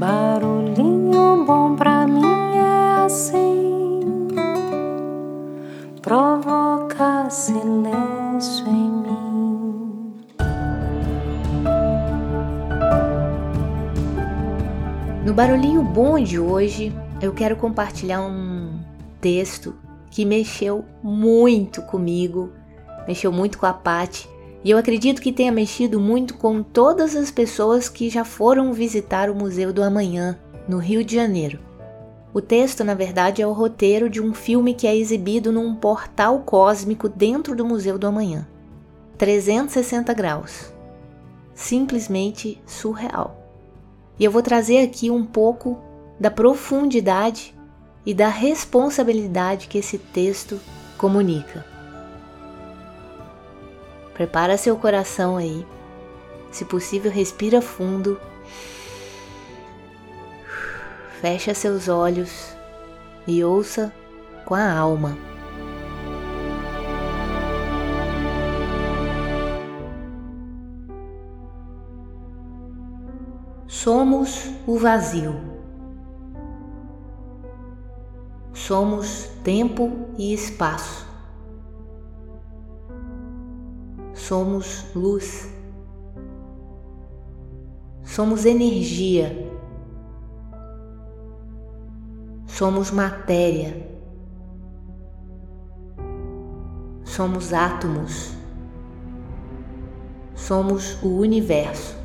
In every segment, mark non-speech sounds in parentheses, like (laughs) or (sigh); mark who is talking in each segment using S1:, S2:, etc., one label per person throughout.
S1: Barulhinho bom pra mim é assim, provoca silêncio em mim.
S2: No barulhinho bom de hoje, eu quero compartilhar um texto que mexeu muito comigo, mexeu muito com a Pati e eu acredito que tenha mexido muito com todas as pessoas que já foram visitar o Museu do Amanhã, no Rio de Janeiro. O texto, na verdade, é o roteiro de um filme que é exibido num portal cósmico dentro do Museu do Amanhã. 360 graus. Simplesmente surreal. E eu vou trazer aqui um pouco da profundidade e da responsabilidade que esse texto comunica. Prepara seu coração aí. Se possível, respira fundo. Fecha seus olhos e ouça com a alma. Somos o vazio. Somos tempo e espaço. Somos luz, somos energia, somos matéria, somos átomos, somos o universo.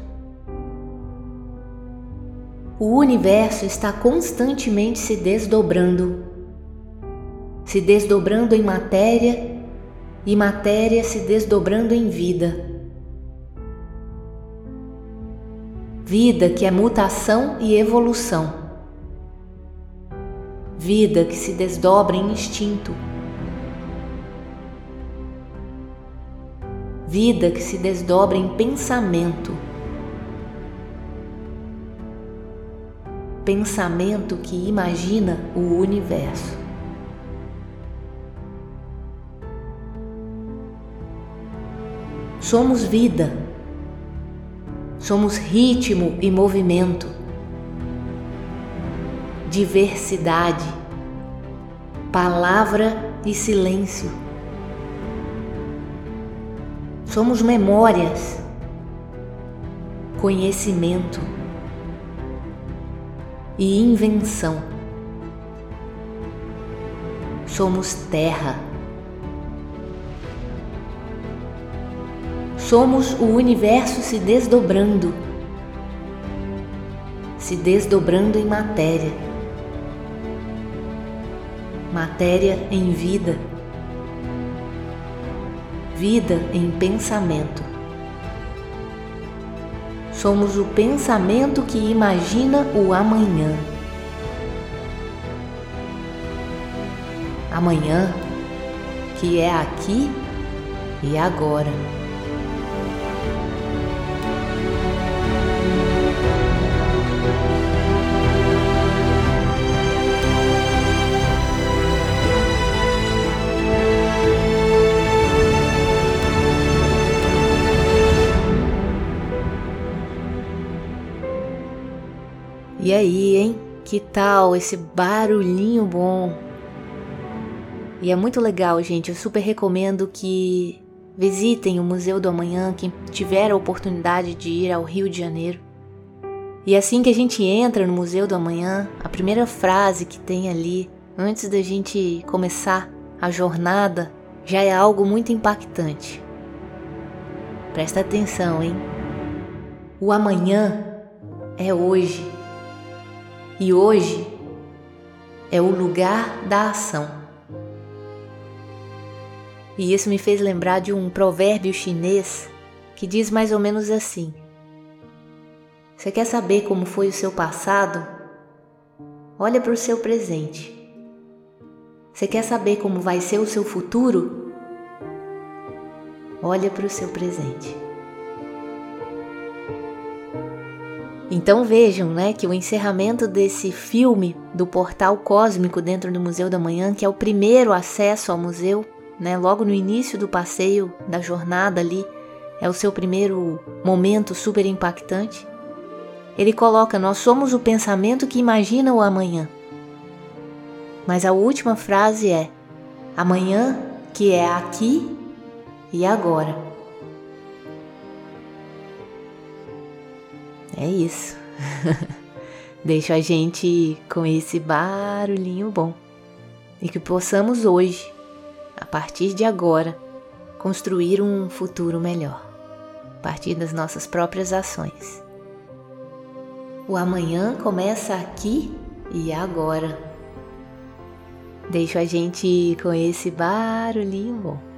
S2: O universo está constantemente se desdobrando, se desdobrando em matéria e matéria se desdobrando em vida. Vida que é mutação e evolução. Vida que se desdobra em instinto. Vida que se desdobra em pensamento. Pensamento que imagina o universo. Somos vida, somos ritmo e movimento, diversidade, palavra e silêncio. Somos memórias, conhecimento. E invenção. Somos terra Somos o universo se desdobrando, se desdobrando em matéria, matéria em vida, vida em pensamento. Somos o pensamento que imagina o amanhã. Amanhã, que é aqui e agora. E aí, hein? Que tal esse barulhinho bom? E é muito legal, gente. Eu super recomendo que visitem o Museu do Amanhã, quem tiver a oportunidade de ir ao Rio de Janeiro. E assim que a gente entra no Museu do Amanhã, a primeira frase que tem ali, antes da gente começar a jornada, já é algo muito impactante. Presta atenção, hein? O amanhã é hoje. E hoje é o lugar da ação. E isso me fez lembrar de um provérbio chinês que diz mais ou menos assim: Você quer saber como foi o seu passado? Olha para o seu presente. Você quer saber como vai ser o seu futuro? Olha para o seu presente. Então vejam, né, que o encerramento desse filme do portal cósmico dentro do Museu da Manhã, que é o primeiro acesso ao museu, né, logo no início do passeio, da jornada ali, é o seu primeiro momento super impactante. ele coloca: Nós somos o pensamento que imagina o amanhã. Mas a última frase é: Amanhã que é aqui e agora. É isso. (laughs) Deixa a gente com esse barulhinho bom e que possamos hoje, a partir de agora, construir um futuro melhor, a partir das nossas próprias ações. O amanhã começa aqui e agora. Deixa a gente com esse barulhinho bom.